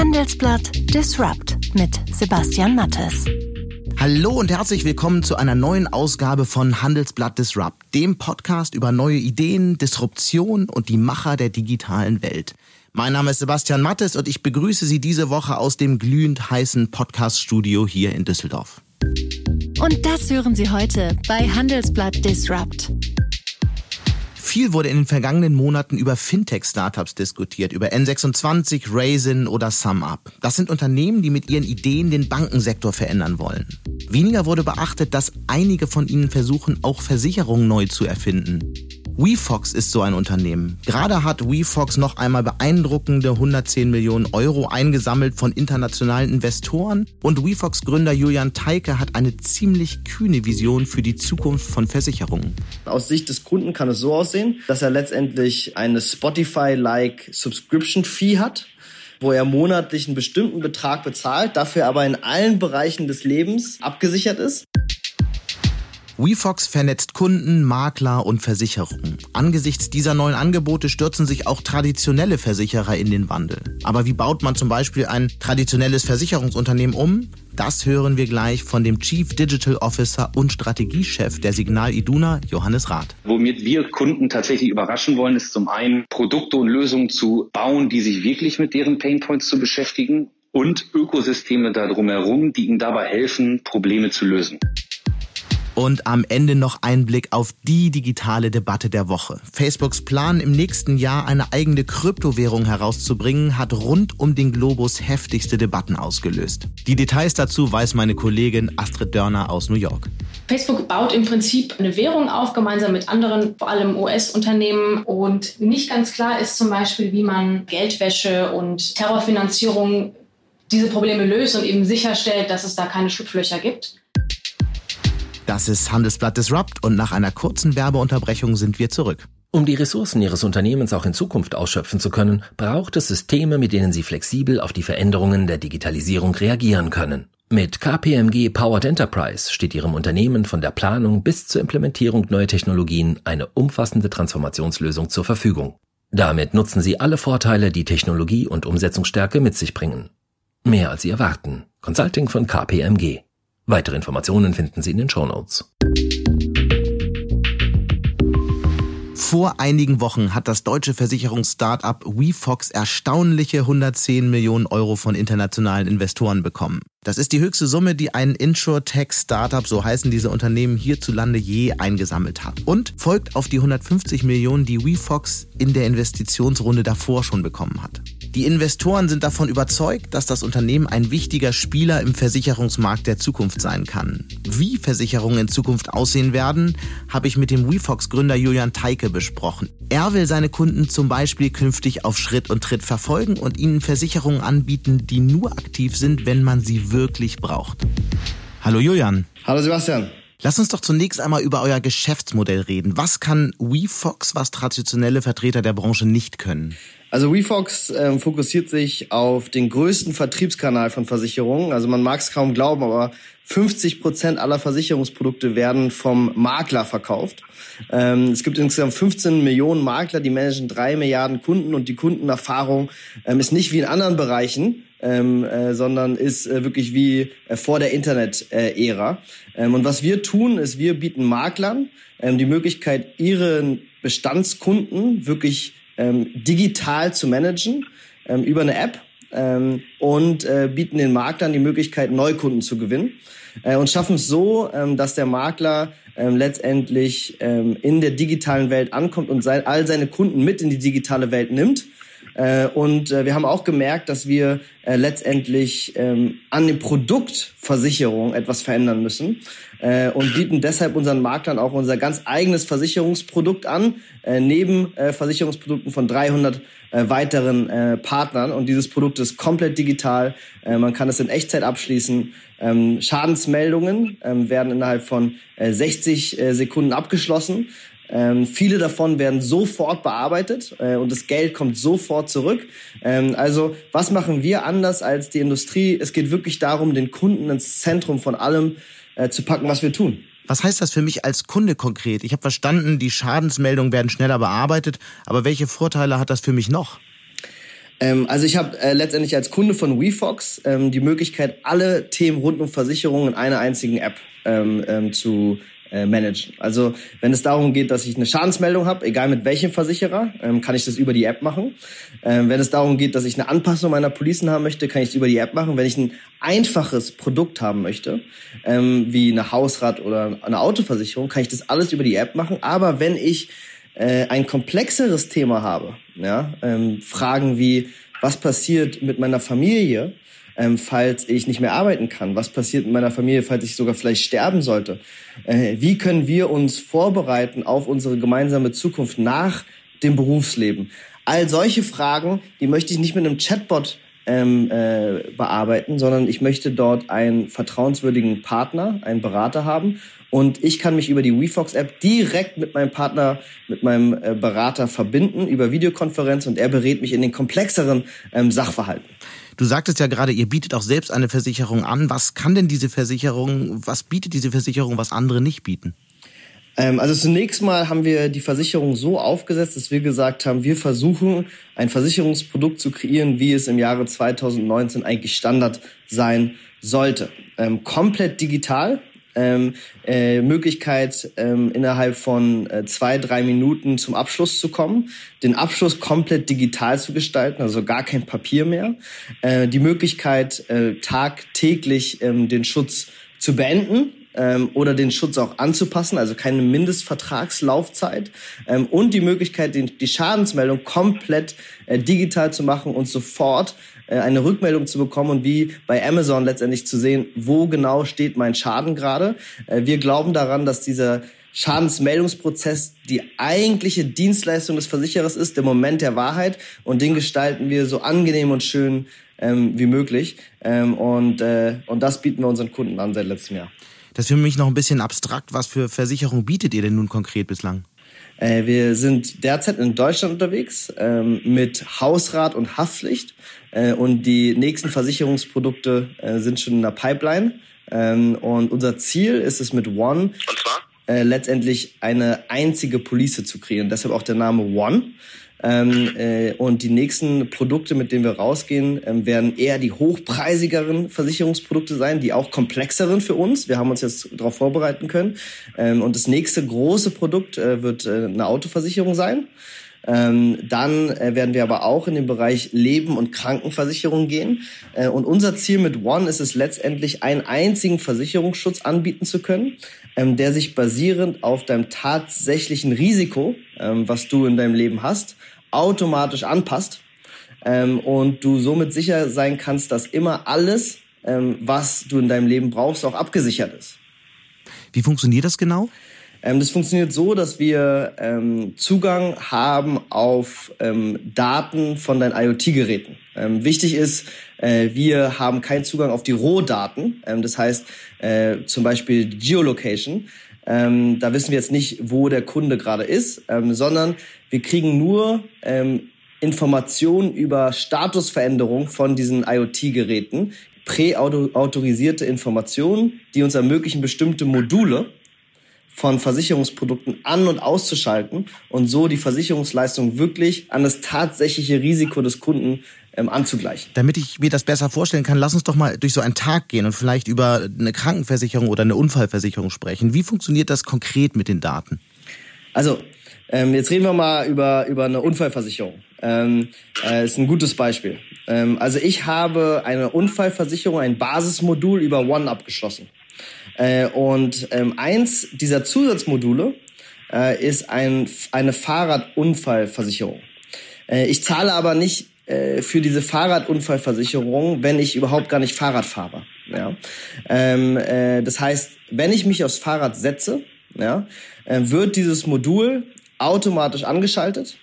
Handelsblatt Disrupt mit Sebastian Mattes. Hallo und herzlich willkommen zu einer neuen Ausgabe von Handelsblatt Disrupt, dem Podcast über neue Ideen, Disruption und die Macher der digitalen Welt. Mein Name ist Sebastian Mattes und ich begrüße Sie diese Woche aus dem glühend heißen Podcast-Studio hier in Düsseldorf. Und das hören Sie heute bei Handelsblatt Disrupt. Viel wurde in den vergangenen Monaten über Fintech-Startups diskutiert, über N26, Raisin oder SumUp. Das sind Unternehmen, die mit ihren Ideen den Bankensektor verändern wollen. Weniger wurde beachtet, dass einige von ihnen versuchen, auch Versicherungen neu zu erfinden. WeFox ist so ein Unternehmen. Gerade hat WeFox noch einmal beeindruckende 110 Millionen Euro eingesammelt von internationalen Investoren und WeFox Gründer Julian Teike hat eine ziemlich kühne Vision für die Zukunft von Versicherungen. Aus Sicht des Kunden kann es so aussehen, dass er letztendlich eine Spotify-like Subscription Fee hat wo er monatlich einen bestimmten Betrag bezahlt, dafür aber in allen Bereichen des Lebens abgesichert ist. WeFox vernetzt Kunden, Makler und Versicherungen. Angesichts dieser neuen Angebote stürzen sich auch traditionelle Versicherer in den Wandel. Aber wie baut man zum Beispiel ein traditionelles Versicherungsunternehmen um? Das hören wir gleich von dem Chief Digital Officer und Strategiechef der Signal Iduna, Johannes Rath. Womit wir Kunden tatsächlich überraschen wollen, ist zum einen Produkte und Lösungen zu bauen, die sich wirklich mit deren Painpoints zu beschäftigen und Ökosysteme darum herum, die ihnen dabei helfen, Probleme zu lösen. Und am Ende noch ein Blick auf die digitale Debatte der Woche. Facebooks Plan, im nächsten Jahr eine eigene Kryptowährung herauszubringen, hat rund um den Globus heftigste Debatten ausgelöst. Die Details dazu weiß meine Kollegin Astrid Dörner aus New York. Facebook baut im Prinzip eine Währung auf, gemeinsam mit anderen, vor allem US-Unternehmen. Und nicht ganz klar ist zum Beispiel, wie man Geldwäsche und Terrorfinanzierung diese Probleme löst und eben sicherstellt, dass es da keine Schlupflöcher gibt. Das ist Handelsblatt Disrupt und nach einer kurzen Werbeunterbrechung sind wir zurück. Um die Ressourcen Ihres Unternehmens auch in Zukunft ausschöpfen zu können, braucht es Systeme, mit denen Sie flexibel auf die Veränderungen der Digitalisierung reagieren können. Mit KPMG Powered Enterprise steht Ihrem Unternehmen von der Planung bis zur Implementierung neuer Technologien eine umfassende Transformationslösung zur Verfügung. Damit nutzen Sie alle Vorteile, die Technologie und Umsetzungsstärke mit sich bringen. Mehr als Sie erwarten. Consulting von KPMG. Weitere Informationen finden Sie in den Show Notes. Vor einigen Wochen hat das deutsche Versicherungs-Startup WeFox erstaunliche 110 Millionen Euro von internationalen Investoren bekommen. Das ist die höchste Summe, die ein Insure-Tech-Startup, so heißen diese Unternehmen hierzulande je eingesammelt hat. Und folgt auf die 150 Millionen, die WeFox in der Investitionsrunde davor schon bekommen hat. Die Investoren sind davon überzeugt, dass das Unternehmen ein wichtiger Spieler im Versicherungsmarkt der Zukunft sein kann. Wie Versicherungen in Zukunft aussehen werden, habe ich mit dem WeFox-Gründer Julian Teike besprochen. Er will seine Kunden zum Beispiel künftig auf Schritt und Tritt verfolgen und ihnen Versicherungen anbieten, die nur aktiv sind, wenn man sie wirklich braucht. Hallo Julian. Hallo Sebastian. Lass uns doch zunächst einmal über euer Geschäftsmodell reden. Was kann WeFox, was traditionelle Vertreter der Branche nicht können? Also WeFox äh, fokussiert sich auf den größten Vertriebskanal von Versicherungen. Also man mag es kaum glauben, aber 50 Prozent aller Versicherungsprodukte werden vom Makler verkauft. Ähm, es gibt insgesamt 15 Millionen Makler, die managen drei Milliarden Kunden und die Kundenerfahrung ähm, ist nicht wie in anderen Bereichen, ähm, äh, sondern ist äh, wirklich wie äh, vor der Internet-Ära. Ähm, und was wir tun, ist, wir bieten Maklern ähm, die Möglichkeit, ihren Bestandskunden wirklich ähm, digital zu managen ähm, über eine App ähm, und äh, bieten den Maklern die Möglichkeit, Neukunden zu gewinnen äh, und schaffen es so, ähm, dass der Makler ähm, letztendlich ähm, in der digitalen Welt ankommt und sein, all seine Kunden mit in die digitale Welt nimmt. Äh, und äh, wir haben auch gemerkt, dass wir äh, letztendlich ähm, an dem Produkt Versicherung etwas verändern müssen und bieten deshalb unseren Maklern auch unser ganz eigenes Versicherungsprodukt an, neben Versicherungsprodukten von 300 äh, weiteren Partnern. Und dieses Produkt ist komplett digital. Man kann es in Echtzeit abschließen. Ähm, Schadensmeldungen ähm, werden innerhalb von äh, 60 äh, Sekunden abgeschlossen. Ähm, viele davon werden sofort bearbeitet äh, und das Geld kommt sofort zurück. Ähm, also was machen wir anders als die Industrie? Es geht wirklich darum, den Kunden ins Zentrum von allem äh, zu packen, was wir tun. Was heißt das für mich als Kunde konkret? Ich habe verstanden, die Schadensmeldungen werden schneller bearbeitet, aber welche Vorteile hat das für mich noch? Ähm, also ich habe äh, letztendlich als Kunde von WeFox ähm, die Möglichkeit, alle Themen rund um Versicherungen in einer einzigen App ähm, ähm, zu äh, managen. Also wenn es darum geht, dass ich eine Schadensmeldung habe, egal mit welchem Versicherer, ähm, kann ich das über die App machen. Ähm, wenn es darum geht, dass ich eine Anpassung meiner Policen haben möchte, kann ich es über die App machen. Wenn ich ein einfaches Produkt haben möchte, ähm, wie eine Hausrat oder eine Autoversicherung, kann ich das alles über die App machen. Aber wenn ich äh, ein komplexeres Thema habe, ja, ähm, Fragen wie, was passiert mit meiner Familie, ähm, falls ich nicht mehr arbeiten kann? Was passiert mit meiner Familie, falls ich sogar vielleicht sterben sollte? Äh, wie können wir uns vorbereiten auf unsere gemeinsame Zukunft nach dem Berufsleben? All solche Fragen, die möchte ich nicht mit einem Chatbot ähm, äh, bearbeiten, sondern ich möchte dort einen vertrauenswürdigen Partner, einen Berater haben und ich kann mich über die WeFox-App direkt mit meinem Partner, mit meinem äh, Berater verbinden über Videokonferenz und er berät mich in den komplexeren ähm, Sachverhalten. Du sagtest ja gerade, ihr bietet auch selbst eine Versicherung an. Was kann denn diese Versicherung, was bietet diese Versicherung, was andere nicht bieten? Ähm, also zunächst mal haben wir die Versicherung so aufgesetzt, dass wir gesagt haben, wir versuchen ein Versicherungsprodukt zu kreieren, wie es im Jahre 2019 eigentlich Standard sein sollte. Ähm, komplett digital, ähm, äh, Möglichkeit, ähm, innerhalb von äh, zwei, drei Minuten zum Abschluss zu kommen, den Abschluss komplett digital zu gestalten, also gar kein Papier mehr, äh, die Möglichkeit, äh, tagtäglich ähm, den Schutz zu beenden, ähm, oder den Schutz auch anzupassen, also keine Mindestvertragslaufzeit. Ähm, und die Möglichkeit, die, die Schadensmeldung komplett äh, digital zu machen und sofort eine Rückmeldung zu bekommen und wie bei Amazon letztendlich zu sehen, wo genau steht mein Schaden gerade. Äh, wir glauben daran, dass dieser Schadensmeldungsprozess die eigentliche Dienstleistung des Versicherers ist, der Moment der Wahrheit und den gestalten wir so angenehm und schön ähm, wie möglich ähm, und, äh, und das bieten wir unseren Kunden an seit letztem Jahr. Das ist für mich noch ein bisschen abstrakt. Was für Versicherung bietet ihr denn nun konkret bislang? Äh, wir sind derzeit in Deutschland unterwegs ähm, mit Hausrat und Haftpflicht äh, und die nächsten Versicherungsprodukte äh, sind schon in der Pipeline. Ähm, und unser Ziel ist es mit One? Äh, letztendlich eine einzige Police zu kreieren. Deshalb auch der Name One. Ähm, äh, und die nächsten Produkte, mit denen wir rausgehen, ähm, werden eher die hochpreisigeren Versicherungsprodukte sein, die auch komplexeren für uns. Wir haben uns jetzt darauf vorbereiten können. Ähm, und das nächste große Produkt äh, wird äh, eine Autoversicherung sein. Ähm, dann äh, werden wir aber auch in den Bereich Leben- und Krankenversicherung gehen. Äh, und unser Ziel mit One ist es letztendlich, einen einzigen Versicherungsschutz anbieten zu können, ähm, der sich basierend auf deinem tatsächlichen Risiko, ähm, was du in deinem Leben hast, automatisch anpasst. Ähm, und du somit sicher sein kannst, dass immer alles, ähm, was du in deinem Leben brauchst, auch abgesichert ist. Wie funktioniert das genau? Ähm, das funktioniert so, dass wir ähm, Zugang haben auf ähm, Daten von deinen IoT-Geräten. Ähm, wichtig ist, äh, wir haben keinen Zugang auf die Rohdaten. Ähm, das heißt äh, zum Beispiel Geolocation. Ähm, da wissen wir jetzt nicht, wo der Kunde gerade ist, sondern wir kriegen nur Informationen über Statusveränderung von diesen IoT-Geräten, präautorisierte Informationen, die uns ermöglichen, bestimmte Module von Versicherungsprodukten an- und auszuschalten und so die Versicherungsleistung wirklich an das tatsächliche Risiko des Kunden ähm, anzugleichen. Damit ich mir das besser vorstellen kann, lass uns doch mal durch so einen Tag gehen und vielleicht über eine Krankenversicherung oder eine Unfallversicherung sprechen. Wie funktioniert das konkret mit den Daten? Also, ähm, jetzt reden wir mal über, über eine Unfallversicherung. Ähm, äh, ist ein gutes Beispiel. Ähm, also ich habe eine Unfallversicherung, ein Basismodul über One abgeschlossen. Äh, und ähm, eins dieser Zusatzmodule äh, ist ein, eine Fahrradunfallversicherung. Äh, ich zahle aber nicht für diese Fahrradunfallversicherung, wenn ich überhaupt gar nicht Fahrrad fahre. Ja? Ähm, äh, das heißt, wenn ich mich aufs Fahrrad setze, ja, wird dieses Modul automatisch angeschaltet.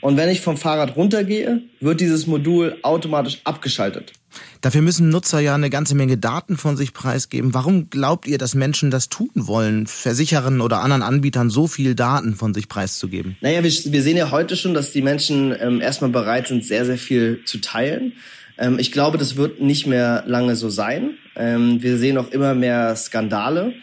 Und wenn ich vom Fahrrad runtergehe, wird dieses Modul automatisch abgeschaltet. Dafür müssen Nutzer ja eine ganze Menge Daten von sich preisgeben. Warum glaubt ihr, dass Menschen das tun wollen, Versicherern oder anderen Anbietern so viel Daten von sich preiszugeben? Naja, wir, wir sehen ja heute schon, dass die Menschen ähm, erstmal bereit sind, sehr, sehr viel zu teilen. Ähm, ich glaube, das wird nicht mehr lange so sein. Ähm, wir sehen auch immer mehr Skandale.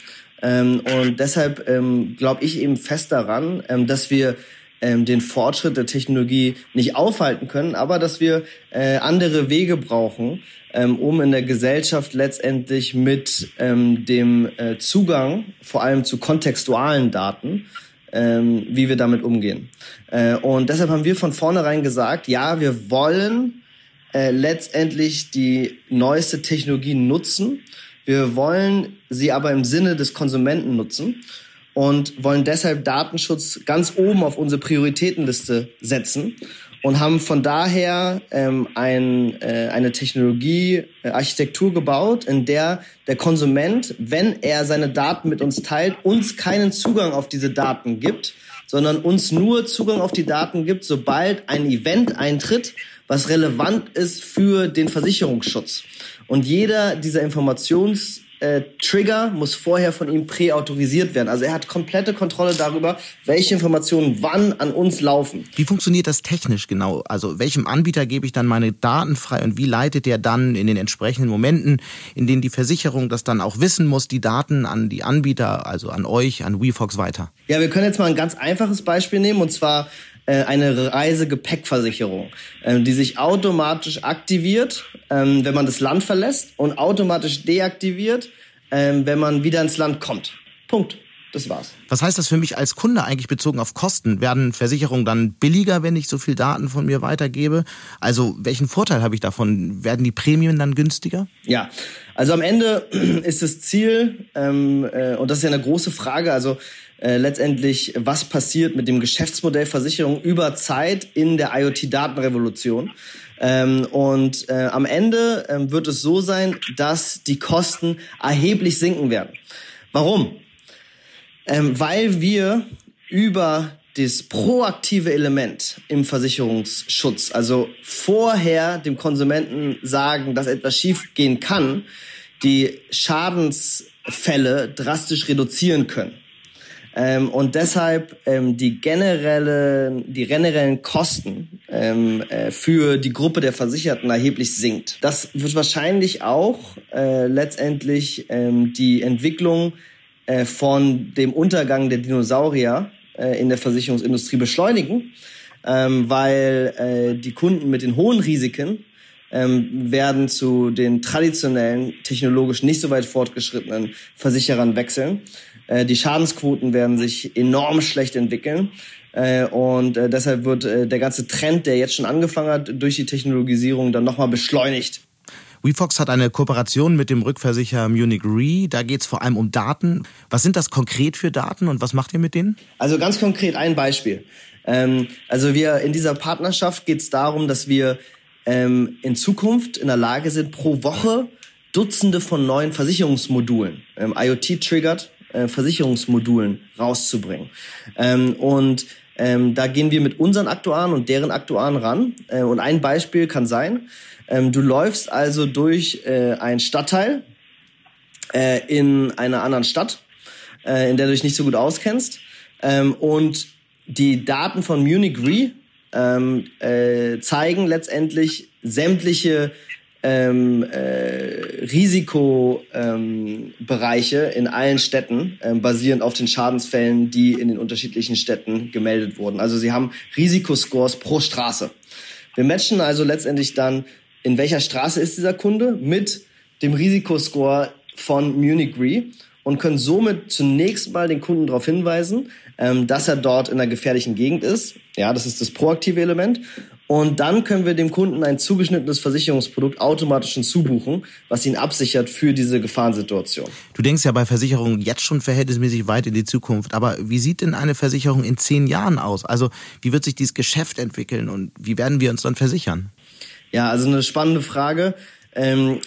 Ähm, und deshalb ähm, glaube ich eben fest daran, ähm, dass wir ähm, den Fortschritt der Technologie nicht aufhalten können, aber dass wir äh, andere Wege brauchen, ähm, um in der Gesellschaft letztendlich mit ähm, dem äh, Zugang vor allem zu kontextualen Daten ähm, wie wir damit umgehen. Äh, und deshalb haben wir von vornherein gesagt, ja, wir wollen äh, letztendlich die neueste Technologie nutzen. Wir wollen sie aber im Sinne des Konsumenten nutzen und wollen deshalb Datenschutz ganz oben auf unsere Prioritätenliste setzen und haben von daher ähm, ein, äh, eine Technologie, äh, gebaut, in der der Konsument, wenn er seine Daten mit uns teilt, uns keinen Zugang auf diese Daten gibt, sondern uns nur Zugang auf die Daten gibt, sobald ein Event eintritt, was relevant ist für den Versicherungsschutz. Und jeder dieser Informations äh, Trigger muss vorher von ihm präautorisiert werden. Also er hat komplette Kontrolle darüber, welche Informationen wann an uns laufen. Wie funktioniert das technisch genau? Also welchem Anbieter gebe ich dann meine Daten frei und wie leitet der dann in den entsprechenden Momenten, in denen die Versicherung das dann auch wissen muss, die Daten an die Anbieter, also an euch, an WeFox weiter? Ja, wir können jetzt mal ein ganz einfaches Beispiel nehmen und zwar äh, eine Reisegepäckversicherung, äh, die sich automatisch aktiviert, ähm, wenn man das Land verlässt und automatisch deaktiviert, ähm, wenn man wieder ins Land kommt. Punkt. Das war's. Was heißt das für mich als Kunde eigentlich bezogen auf Kosten? Werden Versicherungen dann billiger, wenn ich so viel Daten von mir weitergebe? Also welchen Vorteil habe ich davon? Werden die Prämien dann günstiger? Ja, also am Ende ist das Ziel, ähm, äh, und das ist ja eine große Frage, also äh, letztendlich, was passiert mit dem Geschäftsmodell Versicherung über Zeit in der IoT-Datenrevolution. Ähm, und äh, am Ende ähm, wird es so sein, dass die Kosten erheblich sinken werden. Warum? Ähm, weil wir über das proaktive Element im Versicherungsschutz, also vorher dem Konsumenten sagen, dass etwas schiefgehen kann, die Schadensfälle drastisch reduzieren können. Ähm, und deshalb ähm, die generelle, die generellen Kosten ähm, äh, für die Gruppe der Versicherten erheblich sinkt. Das wird wahrscheinlich auch äh, letztendlich ähm, die Entwicklung äh, von dem Untergang der Dinosaurier äh, in der Versicherungsindustrie beschleunigen, ähm, weil äh, die Kunden mit den hohen Risiken ähm, werden zu den traditionellen, technologisch nicht so weit fortgeschrittenen Versicherern wechseln. Äh, die Schadensquoten werden sich enorm schlecht entwickeln. Äh, und äh, deshalb wird äh, der ganze Trend, der jetzt schon angefangen hat, durch die Technologisierung dann nochmal beschleunigt. WeFox hat eine Kooperation mit dem Rückversicherer Munich Re. Da geht es vor allem um Daten. Was sind das konkret für Daten und was macht ihr mit denen? Also ganz konkret ein Beispiel. Ähm, also wir in dieser Partnerschaft geht es darum, dass wir ähm, in Zukunft in der Lage sind, pro Woche Dutzende von neuen Versicherungsmodulen, ähm, IoT-triggered äh, Versicherungsmodulen rauszubringen. Ähm, und ähm, da gehen wir mit unseren Aktuaren und deren Aktuaren ran. Äh, und ein Beispiel kann sein, ähm, du läufst also durch äh, einen Stadtteil äh, in einer anderen Stadt, äh, in der du dich nicht so gut auskennst. Ähm, und die Daten von Munich Re ähm, äh, zeigen letztendlich sämtliche ähm, äh, Risikobereiche ähm, in allen Städten, ähm, basierend auf den Schadensfällen, die in den unterschiedlichen Städten gemeldet wurden. Also sie haben Risikoscores pro Straße. Wir matchen also letztendlich dann, in welcher Straße ist dieser Kunde mit dem Risikoscore von Munich Re und können somit zunächst mal den Kunden darauf hinweisen, ähm, dass er dort in einer gefährlichen Gegend ist. Ja, das ist das proaktive Element. Und dann können wir dem Kunden ein zugeschnittenes Versicherungsprodukt automatisch hinzubuchen, was ihn absichert für diese Gefahrensituation. Du denkst ja bei Versicherungen jetzt schon verhältnismäßig weit in die Zukunft. Aber wie sieht denn eine Versicherung in zehn Jahren aus? Also wie wird sich dieses Geschäft entwickeln und wie werden wir uns dann versichern? Ja, also eine spannende Frage. Ähm,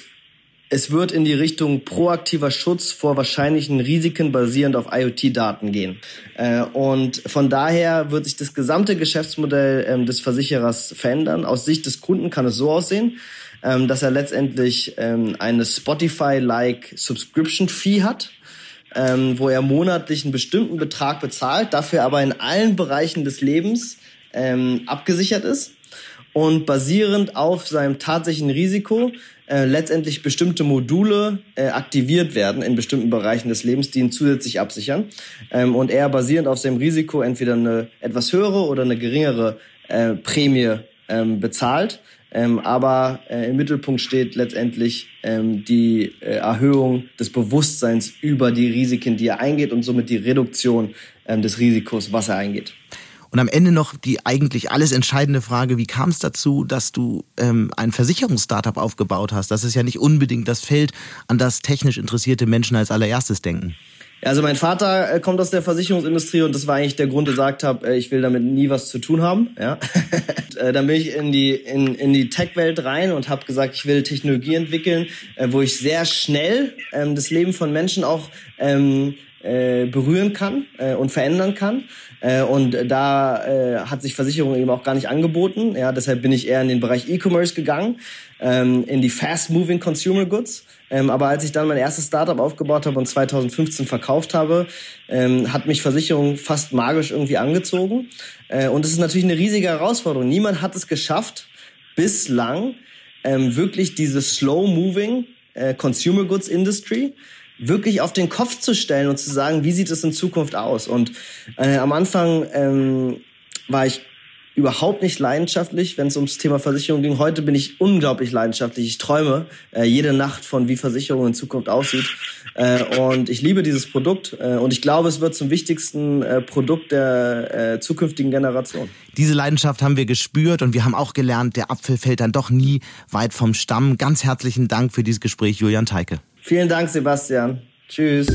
es wird in die Richtung proaktiver Schutz vor wahrscheinlichen Risiken basierend auf IoT-Daten gehen. Äh, und von daher wird sich das gesamte Geschäftsmodell ähm, des Versicherers verändern. Aus Sicht des Kunden kann es so aussehen, ähm, dass er letztendlich ähm, eine Spotify-like Subscription-Fee hat, wo er monatlich einen bestimmten Betrag bezahlt, dafür aber in allen Bereichen des Lebens abgesichert ist. und basierend auf seinem tatsächlichen Risiko äh, letztendlich bestimmte Module äh, aktiviert werden in bestimmten Bereichen des Lebens, die ihn zusätzlich absichern. Ähm, und er basierend auf seinem Risiko entweder eine etwas höhere oder eine geringere äh, Prämie ähm, bezahlt. Ähm, aber äh, im Mittelpunkt steht letztendlich ähm, die äh, Erhöhung des Bewusstseins über die Risiken, die er eingeht und somit die Reduktion ähm, des Risikos, was er eingeht. Und am Ende noch die eigentlich alles entscheidende Frage, wie kam es dazu, dass du ähm, ein Versicherungsstartup aufgebaut hast? Das ist ja nicht unbedingt das Feld, an das technisch interessierte Menschen als allererstes denken. Also mein Vater äh, kommt aus der Versicherungsindustrie und das war eigentlich der Grund, gesagt habe, äh, ich will damit nie was zu tun haben. Ja. äh, dann bin ich in die in, in die Tech-Welt rein und habe gesagt, ich will Technologie entwickeln, wo ich sehr schnell ähm, das Leben von Menschen auch ähm, äh, berühren kann äh, und verändern kann. Äh, und da äh, hat sich Versicherung eben auch gar nicht angeboten. Ja, deshalb bin ich eher in den Bereich E-Commerce gegangen, ähm, in die Fast-Moving Consumer Goods. Ähm, aber als ich dann mein erstes Startup aufgebaut habe und 2015 verkauft habe, ähm, hat mich Versicherung fast magisch irgendwie angezogen. Äh, und es ist natürlich eine riesige Herausforderung. Niemand hat es geschafft, bislang ähm, wirklich diese Slow-Moving äh, Consumer Goods Industry wirklich auf den Kopf zu stellen und zu sagen, wie sieht es in Zukunft aus? Und äh, am Anfang ähm, war ich überhaupt nicht leidenschaftlich, wenn es ums Thema Versicherung ging. Heute bin ich unglaublich leidenschaftlich. Ich träume äh, jede Nacht von, wie Versicherung in Zukunft aussieht. Äh, und ich liebe dieses Produkt. Äh, und ich glaube, es wird zum wichtigsten äh, Produkt der äh, zukünftigen Generation. Diese Leidenschaft haben wir gespürt und wir haben auch gelernt, der Apfel fällt dann doch nie weit vom Stamm. Ganz herzlichen Dank für dieses Gespräch, Julian Teike. Vielen Dank, Sebastian. Tschüss.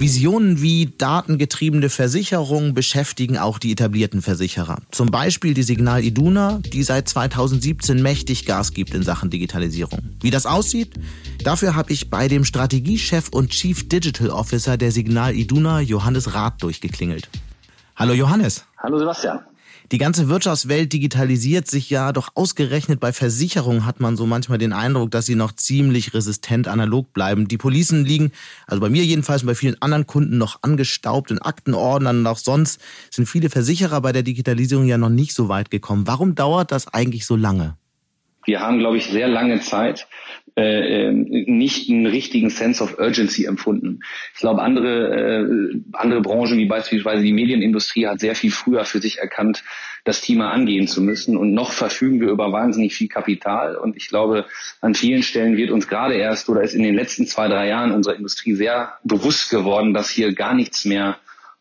Visionen wie datengetriebene Versicherungen beschäftigen auch die etablierten Versicherer. Zum Beispiel die Signal Iduna, die seit 2017 mächtig Gas gibt in Sachen Digitalisierung. Wie das aussieht? Dafür habe ich bei dem Strategiechef und Chief Digital Officer der Signal Iduna, Johannes Rath, durchgeklingelt. Hallo Johannes. Hallo Sebastian. Die ganze Wirtschaftswelt digitalisiert sich ja, doch ausgerechnet bei Versicherungen hat man so manchmal den Eindruck, dass sie noch ziemlich resistent analog bleiben. Die Policen liegen, also bei mir jedenfalls und bei vielen anderen Kunden noch angestaubt in Aktenordnern und auch sonst sind viele Versicherer bei der Digitalisierung ja noch nicht so weit gekommen. Warum dauert das eigentlich so lange? Wir haben, glaube ich, sehr lange Zeit äh, ähm, nicht einen richtigen Sense of Urgency empfunden. Ich glaube, andere, äh, andere Branchen, wie beispielsweise die Medienindustrie, hat sehr viel früher für sich erkannt, das Thema angehen zu müssen. Und noch verfügen wir über wahnsinnig viel Kapital. Und ich glaube, an vielen Stellen wird uns gerade erst oder ist in den letzten zwei, drei Jahren unserer Industrie sehr bewusst geworden, dass hier gar nichts mehr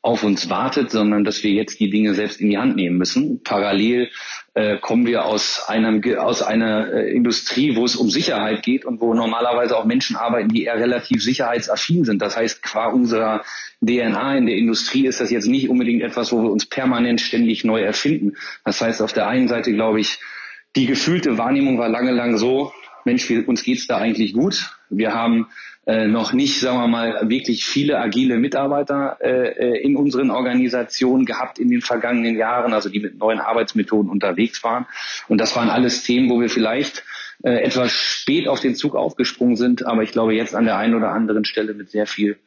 auf uns wartet, sondern dass wir jetzt die Dinge selbst in die Hand nehmen müssen. Parallel äh, kommen wir aus, einem, aus einer äh, Industrie, wo es um Sicherheit geht und wo normalerweise auch Menschen arbeiten, die eher relativ sicherheitsaffin sind. Das heißt, qua unserer DNA in der Industrie ist das jetzt nicht unbedingt etwas, wo wir uns permanent ständig neu erfinden. Das heißt, auf der einen Seite glaube ich, die gefühlte Wahrnehmung war lange lang so, Mensch, wir, uns geht's da eigentlich gut. Wir haben äh, noch nicht, sagen wir mal, wirklich viele agile Mitarbeiter äh, äh, in unseren Organisationen gehabt in den vergangenen Jahren, also die mit neuen Arbeitsmethoden unterwegs waren. Und das waren alles Themen, wo wir vielleicht äh, etwas spät auf den Zug aufgesprungen sind, aber ich glaube jetzt an der einen oder anderen Stelle mit sehr viel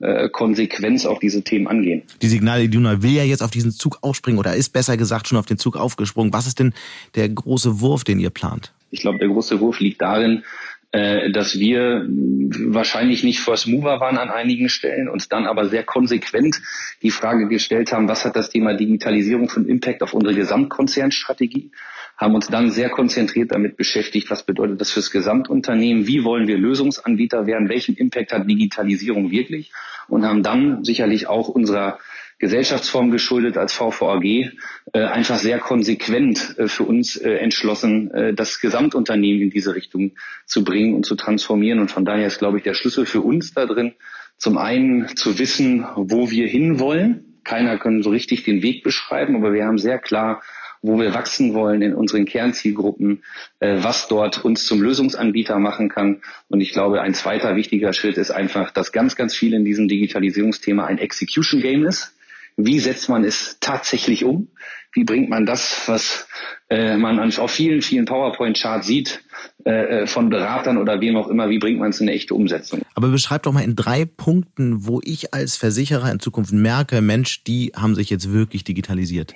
äh, Konsequenz auf diese Themen angehen. Die Signal Iduna will ja jetzt auf diesen Zug aufspringen oder ist besser gesagt schon auf den Zug aufgesprungen. Was ist denn der große Wurf, den ihr plant? Ich glaube, der große Wurf liegt darin, äh, dass wir wahrscheinlich nicht First Mover waren an einigen Stellen, uns dann aber sehr konsequent die Frage gestellt haben, was hat das Thema Digitalisierung für einen Impact auf unsere Gesamtkonzernstrategie, haben uns dann sehr konzentriert damit beschäftigt, was bedeutet das fürs Gesamtunternehmen, wie wollen wir Lösungsanbieter werden, welchen Impact hat Digitalisierung wirklich? Und haben dann sicherlich auch unserer Gesellschaftsform geschuldet als VVAG äh, einfach sehr konsequent äh, für uns äh, entschlossen, äh, das Gesamtunternehmen in diese Richtung zu bringen und zu transformieren. Und von daher ist, glaube ich, der Schlüssel für uns da drin, zum einen zu wissen, wo wir hinwollen. Keiner kann so richtig den Weg beschreiben, aber wir haben sehr klar wo wir wachsen wollen in unseren Kernzielgruppen, äh, was dort uns zum Lösungsanbieter machen kann. Und ich glaube, ein zweiter wichtiger Schritt ist einfach, dass ganz, ganz viel in diesem Digitalisierungsthema ein Execution Game ist. Wie setzt man es tatsächlich um? Wie bringt man das, was äh, man auf vielen, vielen PowerPoint-Charts sieht, äh, von Beratern oder wem auch immer, wie bringt man es in eine echte Umsetzung. Aber beschreib doch mal in drei Punkten, wo ich als Versicherer in Zukunft merke, Mensch, die haben sich jetzt wirklich digitalisiert.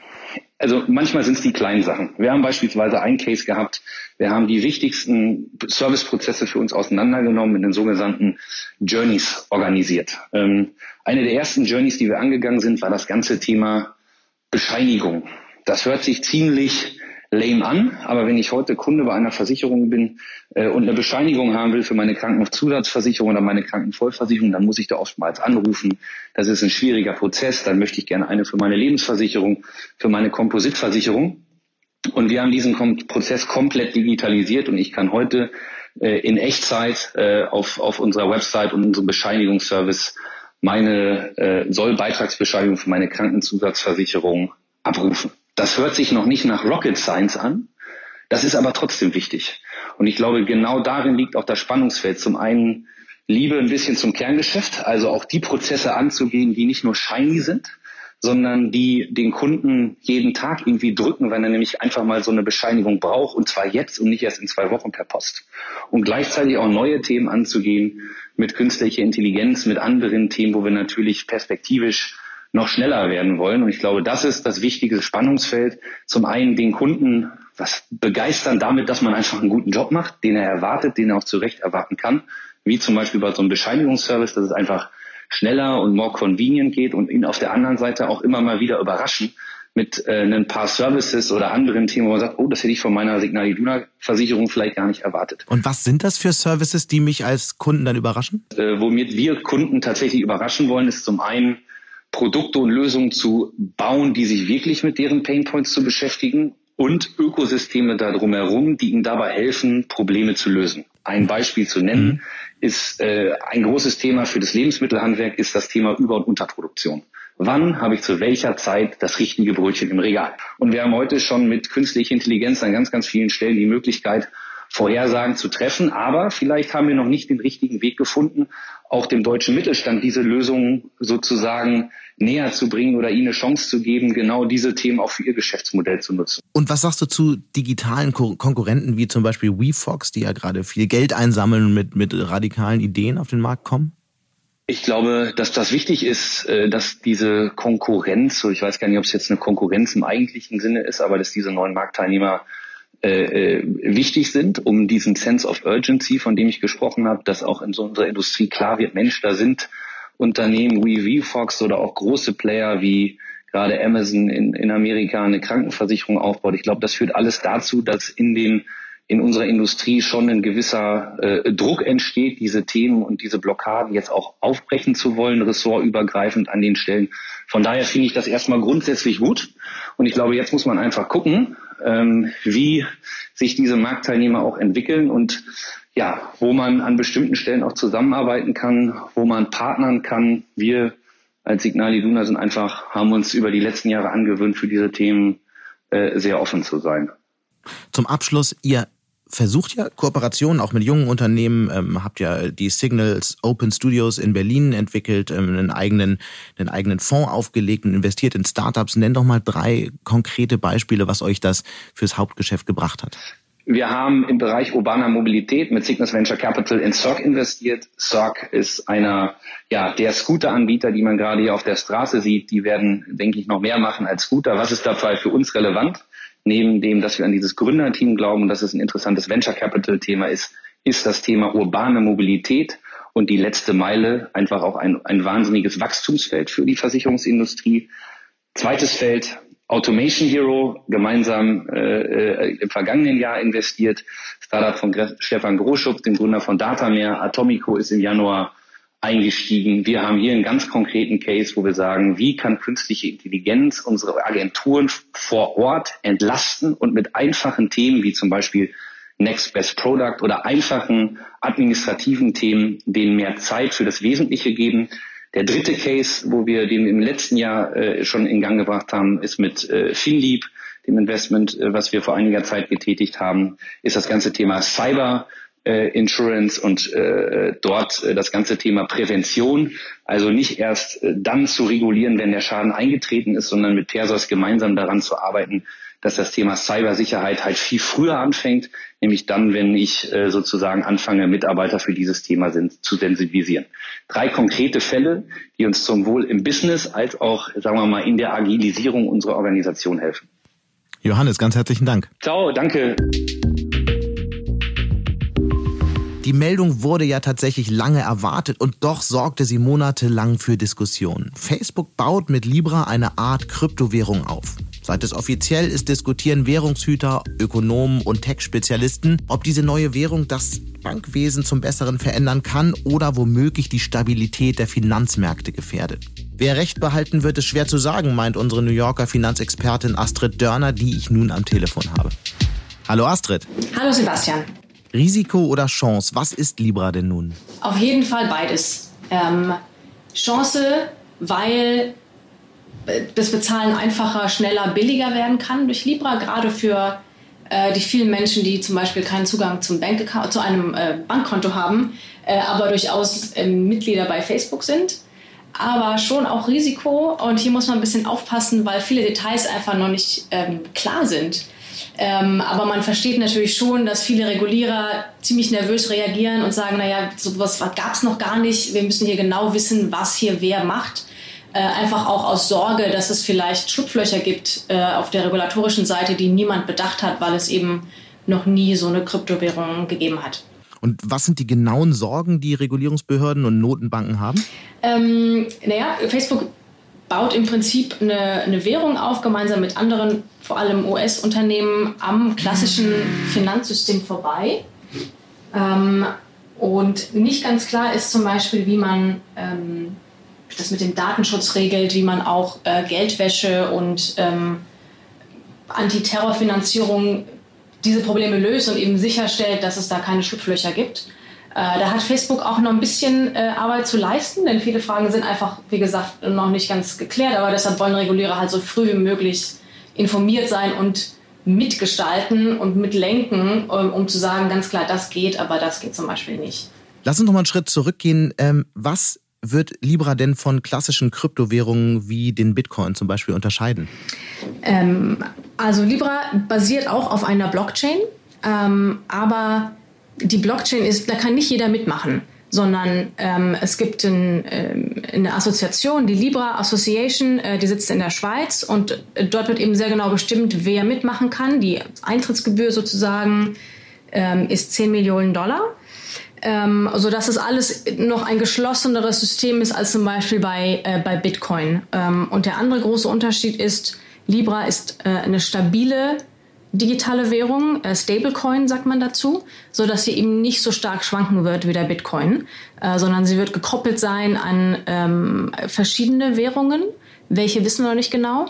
Also manchmal sind es die kleinen Sachen. Wir haben beispielsweise einen Case gehabt, wir haben die wichtigsten Serviceprozesse für uns auseinandergenommen in den sogenannten Journeys organisiert. Ähm, eine der ersten Journeys, die wir angegangen sind, war das ganze Thema Bescheinigung. Das hört sich ziemlich lame an, aber wenn ich heute Kunde bei einer Versicherung bin äh, und eine Bescheinigung haben will für meine Krankenzusatzversicherung oder meine Krankenvollversicherung, dann muss ich da oftmals anrufen. Das ist ein schwieriger Prozess. Dann möchte ich gerne eine für meine Lebensversicherung, für meine Kompositversicherung. Und wir haben diesen Kom Prozess komplett digitalisiert und ich kann heute äh, in Echtzeit äh, auf, auf unserer Website und unserem Bescheinigungsservice meine äh, Sollbeitragsbescheinigung für meine Krankenzusatzversicherung abrufen. Das hört sich noch nicht nach Rocket Science an. Das ist aber trotzdem wichtig. Und ich glaube, genau darin liegt auch das Spannungsfeld. Zum einen Liebe ein bisschen zum Kerngeschäft, also auch die Prozesse anzugehen, die nicht nur shiny sind, sondern die den Kunden jeden Tag irgendwie drücken, wenn er nämlich einfach mal so eine Bescheinigung braucht und zwar jetzt und nicht erst in zwei Wochen per Post. Und gleichzeitig auch neue Themen anzugehen mit künstlicher Intelligenz, mit anderen Themen, wo wir natürlich perspektivisch noch schneller werden wollen. Und ich glaube, das ist das wichtige Spannungsfeld. Zum einen den Kunden was begeistern damit, dass man einfach einen guten Job macht, den er erwartet, den er auch zu Recht erwarten kann. Wie zum Beispiel bei so einem Bescheinigungsservice, dass es einfach schneller und more convenient geht und ihn auf der anderen Seite auch immer mal wieder überraschen mit äh, ein paar Services oder anderen Themen, wo man sagt, oh, das hätte ich von meiner Signal Iduna Versicherung vielleicht gar nicht erwartet. Und was sind das für Services, die mich als Kunden dann überraschen? Äh, womit wir Kunden tatsächlich überraschen wollen, ist zum einen Produkte und Lösungen zu bauen, die sich wirklich mit deren Painpoints zu beschäftigen und Ökosysteme da drumherum, die ihnen dabei helfen, Probleme zu lösen. Ein Beispiel zu nennen mhm. ist äh, ein großes Thema für das Lebensmittelhandwerk ist das Thema Über- und Unterproduktion. Wann habe ich zu welcher Zeit das richtige Brötchen im Regal? Und wir haben heute schon mit künstlicher Intelligenz an ganz, ganz vielen Stellen die Möglichkeit, Vorhersagen zu treffen. Aber vielleicht haben wir noch nicht den richtigen Weg gefunden, auch dem deutschen Mittelstand diese Lösungen sozusagen näher zu bringen oder ihnen eine Chance zu geben, genau diese Themen auch für ihr Geschäftsmodell zu nutzen. Und was sagst du zu digitalen Konkurrenten wie zum Beispiel WeFox, die ja gerade viel Geld einsammeln und mit, mit radikalen Ideen auf den Markt kommen? Ich glaube, dass das wichtig ist, äh, dass diese Konkurrenz, so ich weiß gar nicht, ob es jetzt eine Konkurrenz im eigentlichen Sinne ist, aber dass diese neuen Marktteilnehmer äh, äh, wichtig sind, um diesen Sense of Urgency, von dem ich gesprochen habe, dass auch in so unserer Industrie klar wird, Mensch, da sind Unternehmen wie VFox oder auch große Player wie gerade Amazon in, in Amerika eine Krankenversicherung aufbaut. Ich glaube, das führt alles dazu, dass in den in unserer Industrie schon ein gewisser äh, Druck entsteht, diese Themen und diese Blockaden jetzt auch aufbrechen zu wollen, ressortübergreifend an den Stellen. Von daher finde ich das erstmal grundsätzlich gut. Und ich glaube, jetzt muss man einfach gucken, ähm, wie sich diese Marktteilnehmer auch entwickeln und ja, wo man an bestimmten Stellen auch zusammenarbeiten kann, wo man partnern kann. Wir als Signal Iduna sind einfach, haben uns über die letzten Jahre angewöhnt, für diese Themen äh, sehr offen zu sein. Zum Abschluss, ihr versucht ja Kooperationen auch mit jungen Unternehmen, ähm, habt ja die Signals Open Studios in Berlin entwickelt, ähm, einen eigenen, einen eigenen Fonds aufgelegt und investiert in Startups. Nenn doch mal drei konkrete Beispiele, was euch das fürs Hauptgeschäft gebracht hat. Wir haben im Bereich urbaner Mobilität mit Cygnus Venture Capital in Circ investiert. Circ ist einer ja, der Scooter-Anbieter, die man gerade hier auf der Straße sieht. Die werden, denke ich, noch mehr machen als Scooter. Was ist dabei für uns relevant? Neben dem, dass wir an dieses Gründerteam glauben und dass es ein interessantes Venture Capital Thema ist, ist das Thema urbane Mobilität und die letzte Meile einfach auch ein, ein wahnsinniges Wachstumsfeld für die Versicherungsindustrie. Zweites Feld, Automation Hero, gemeinsam äh, äh im vergangenen Jahr investiert. Startup von Stefan Groschupf, dem Gründer von Datamare. Atomico ist im Januar eingestiegen. Wir haben hier einen ganz konkreten Case, wo wir sagen, wie kann künstliche Intelligenz unsere Agenturen vor Ort entlasten und mit einfachen Themen wie zum Beispiel Next Best Product oder einfachen administrativen Themen denen mehr Zeit für das Wesentliche geben. Der dritte Case, wo wir den im letzten Jahr äh, schon in Gang gebracht haben, ist mit äh, Finlieb, dem Investment, äh, was wir vor einiger Zeit getätigt haben, ist das ganze Thema Cyber äh, Insurance und äh, dort äh, das ganze Thema Prävention. Also nicht erst äh, dann zu regulieren, wenn der Schaden eingetreten ist, sondern mit Persos gemeinsam daran zu arbeiten, dass das Thema Cybersicherheit halt viel früher anfängt, nämlich dann, wenn ich äh, sozusagen anfange, Mitarbeiter für dieses Thema sind, zu sensibilisieren. Drei konkrete Fälle, die uns zum Wohl im Business als auch, sagen wir mal, in der Agilisierung unserer Organisation helfen. Johannes, ganz herzlichen Dank. Ciao, danke. Die Meldung wurde ja tatsächlich lange erwartet und doch sorgte sie monatelang für Diskussionen. Facebook baut mit Libra eine Art Kryptowährung auf. Seit es offiziell ist, diskutieren Währungshüter, Ökonomen und Tech-Spezialisten, ob diese neue Währung das Bankwesen zum Besseren verändern kann oder womöglich die Stabilität der Finanzmärkte gefährdet. Wer recht behalten wird, ist schwer zu sagen, meint unsere New Yorker Finanzexpertin Astrid Dörner, die ich nun am Telefon habe. Hallo Astrid. Hallo Sebastian. Risiko oder Chance? Was ist Libra denn nun? Auf jeden Fall beides. Ähm, Chance, weil äh, das Bezahlen einfacher, schneller, billiger werden kann durch Libra, gerade für äh, die vielen Menschen, die zum Beispiel keinen Zugang zum Bankaccount, zu einem äh, Bankkonto haben, äh, aber durchaus ähm, Mitglieder bei Facebook sind. Aber schon auch Risiko und hier muss man ein bisschen aufpassen, weil viele Details einfach noch nicht ähm, klar sind. Ähm, aber man versteht natürlich schon, dass viele Regulierer ziemlich nervös reagieren und sagen, naja, sowas gab es noch gar nicht. Wir müssen hier genau wissen, was hier wer macht. Äh, einfach auch aus Sorge, dass es vielleicht Schlupflöcher gibt äh, auf der regulatorischen Seite, die niemand bedacht hat, weil es eben noch nie so eine Kryptowährung gegeben hat. Und was sind die genauen Sorgen, die Regulierungsbehörden und Notenbanken haben? Ähm, naja, Facebook baut im Prinzip eine, eine Währung auf, gemeinsam mit anderen, vor allem US-Unternehmen, am klassischen Finanzsystem vorbei. Ähm, und nicht ganz klar ist zum Beispiel, wie man ähm, das mit dem Datenschutz regelt, wie man auch äh, Geldwäsche und ähm, Antiterrorfinanzierung diese Probleme löst und eben sicherstellt, dass es da keine Schlupflöcher gibt. Äh, da hat Facebook auch noch ein bisschen äh, Arbeit zu leisten, denn viele Fragen sind einfach, wie gesagt, noch nicht ganz geklärt. Aber deshalb wollen Regulierer halt so früh wie möglich informiert sein und mitgestalten und mitlenken, um, um zu sagen, ganz klar, das geht, aber das geht zum Beispiel nicht. Lass uns noch mal einen Schritt zurückgehen. Ähm, was wird Libra denn von klassischen Kryptowährungen wie den Bitcoin zum Beispiel unterscheiden? Ähm, also Libra basiert auch auf einer Blockchain, ähm, aber die Blockchain ist, da kann nicht jeder mitmachen, sondern ähm, es gibt ein, ähm, eine Assoziation, die Libra Association, äh, die sitzt in der Schweiz und äh, dort wird eben sehr genau bestimmt, wer mitmachen kann. Die Eintrittsgebühr sozusagen ähm, ist 10 Millionen Dollar. Ähm, so dass es alles noch ein geschlosseneres System ist als zum Beispiel bei, äh, bei Bitcoin. Ähm, und der andere große Unterschied ist, Libra ist äh, eine stabile digitale Währung, äh, Stablecoin sagt man dazu, so dass sie eben nicht so stark schwanken wird wie der Bitcoin, äh, sondern sie wird gekoppelt sein an ähm, verschiedene Währungen. Welche wissen wir noch nicht genau.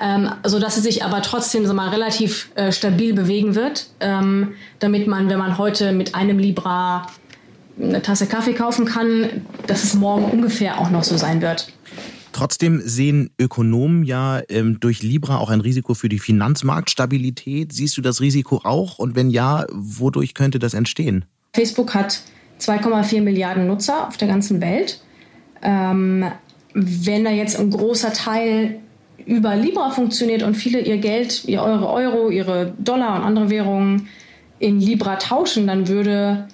Ähm, so dass sie sich aber trotzdem so mal relativ äh, stabil bewegen wird, ähm, damit man, wenn man heute mit einem Libra eine Tasse Kaffee kaufen kann, dass es morgen ungefähr auch noch so sein wird. Trotzdem sehen Ökonomen ja ähm, durch Libra auch ein Risiko für die Finanzmarktstabilität. Siehst du das Risiko auch? Und wenn ja, wodurch könnte das entstehen? Facebook hat 2,4 Milliarden Nutzer auf der ganzen Welt. Ähm, wenn da jetzt ein großer Teil über Libra funktioniert und viele ihr Geld, ihr eure Euro, ihre Dollar und andere Währungen in Libra tauschen, dann würde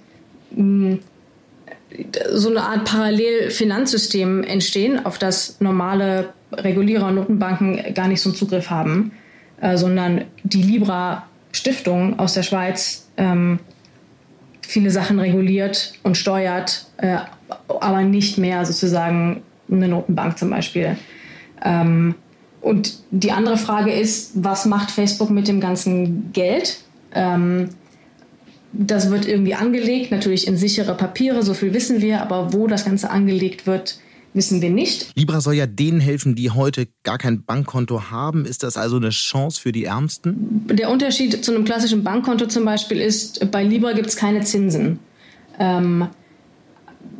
mh, so eine Art Parallelfinanzsystem entstehen, auf das normale Regulierer und Notenbanken gar nicht so einen Zugriff haben, äh, sondern die Libra Stiftung aus der Schweiz ähm, viele Sachen reguliert und steuert, äh, aber nicht mehr sozusagen eine Notenbank zum Beispiel. Ähm, und die andere Frage ist, was macht Facebook mit dem ganzen Geld? Ähm, das wird irgendwie angelegt, natürlich in sichere Papiere, so viel wissen wir, aber wo das Ganze angelegt wird, wissen wir nicht. Libra soll ja denen helfen, die heute gar kein Bankkonto haben. Ist das also eine Chance für die Ärmsten? Der Unterschied zu einem klassischen Bankkonto zum Beispiel ist, bei Libra gibt es keine Zinsen. Ähm,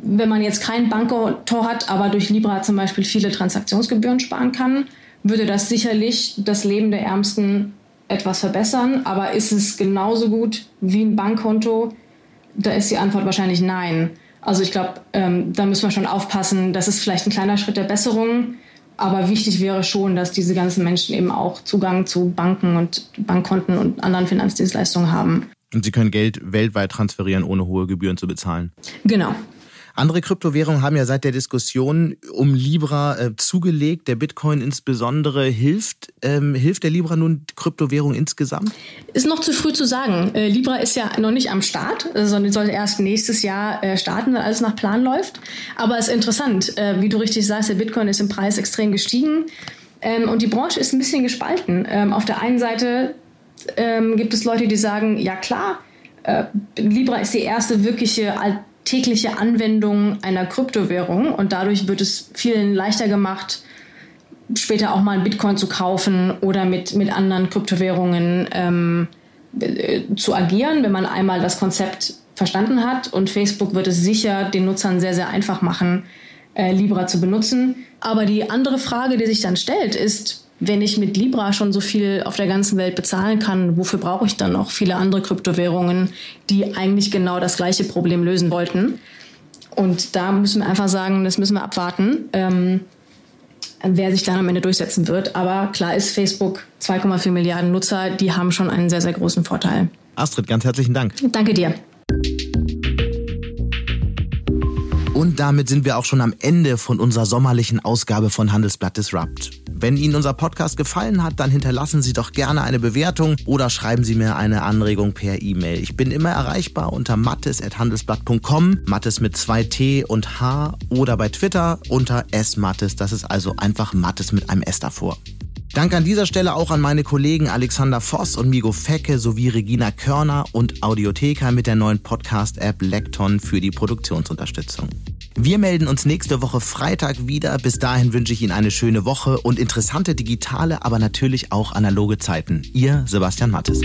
wenn man jetzt kein Bankkonto hat, aber durch Libra zum Beispiel viele Transaktionsgebühren sparen kann, würde das sicherlich das Leben der Ärmsten etwas verbessern, aber ist es genauso gut wie ein Bankkonto? Da ist die Antwort wahrscheinlich nein. Also ich glaube, ähm, da müssen wir schon aufpassen. Das ist vielleicht ein kleiner Schritt der Besserung Aber wichtig wäre schon, dass diese ganzen Menschen eben auch Zugang zu Banken und Bankkonten und anderen Finanzdienstleistungen haben. Und sie können Geld weltweit transferieren, ohne hohe Gebühren zu bezahlen. Genau. Andere Kryptowährungen haben ja seit der Diskussion um Libra äh, zugelegt. Der Bitcoin insbesondere hilft ähm, hilft der Libra nun Kryptowährung insgesamt? Ist noch zu früh zu sagen. Äh, Libra ist ja noch nicht am Start, sondern soll erst nächstes Jahr äh, starten, wenn alles nach Plan läuft. Aber es ist interessant, äh, wie du richtig sagst, der Bitcoin ist im Preis extrem gestiegen ähm, und die Branche ist ein bisschen gespalten. Ähm, auf der einen Seite ähm, gibt es Leute, die sagen, ja klar, äh, Libra ist die erste wirkliche tägliche Anwendung einer Kryptowährung und dadurch wird es vielen leichter gemacht, später auch mal Bitcoin zu kaufen oder mit, mit anderen Kryptowährungen ähm, äh, zu agieren, wenn man einmal das Konzept verstanden hat. Und Facebook wird es sicher den Nutzern sehr, sehr einfach machen, äh, Libra zu benutzen. Aber die andere Frage, die sich dann stellt, ist, wenn ich mit Libra schon so viel auf der ganzen Welt bezahlen kann, wofür brauche ich dann noch viele andere Kryptowährungen, die eigentlich genau das gleiche Problem lösen wollten? Und da müssen wir einfach sagen, das müssen wir abwarten, ähm, wer sich dann am Ende durchsetzen wird. Aber klar ist, Facebook 2,4 Milliarden Nutzer, die haben schon einen sehr, sehr großen Vorteil. Astrid, ganz herzlichen Dank. Danke dir. Und damit sind wir auch schon am Ende von unserer sommerlichen Ausgabe von Handelsblatt Disrupt. Wenn Ihnen unser Podcast gefallen hat, dann hinterlassen Sie doch gerne eine Bewertung oder schreiben Sie mir eine Anregung per E-Mail. Ich bin immer erreichbar unter mattes.handelsblatt.com, Mattes mit zwei T und H oder bei Twitter unter smattes. Das ist also einfach Mattes mit einem S davor. Danke an dieser Stelle auch an meine Kollegen Alexander Voss und Migo Fecke sowie Regina Körner und Audiotheka mit der neuen Podcast-App Lekton für die Produktionsunterstützung. Wir melden uns nächste Woche Freitag wieder. Bis dahin wünsche ich Ihnen eine schöne Woche und interessante digitale, aber natürlich auch analoge Zeiten. Ihr Sebastian Mattes.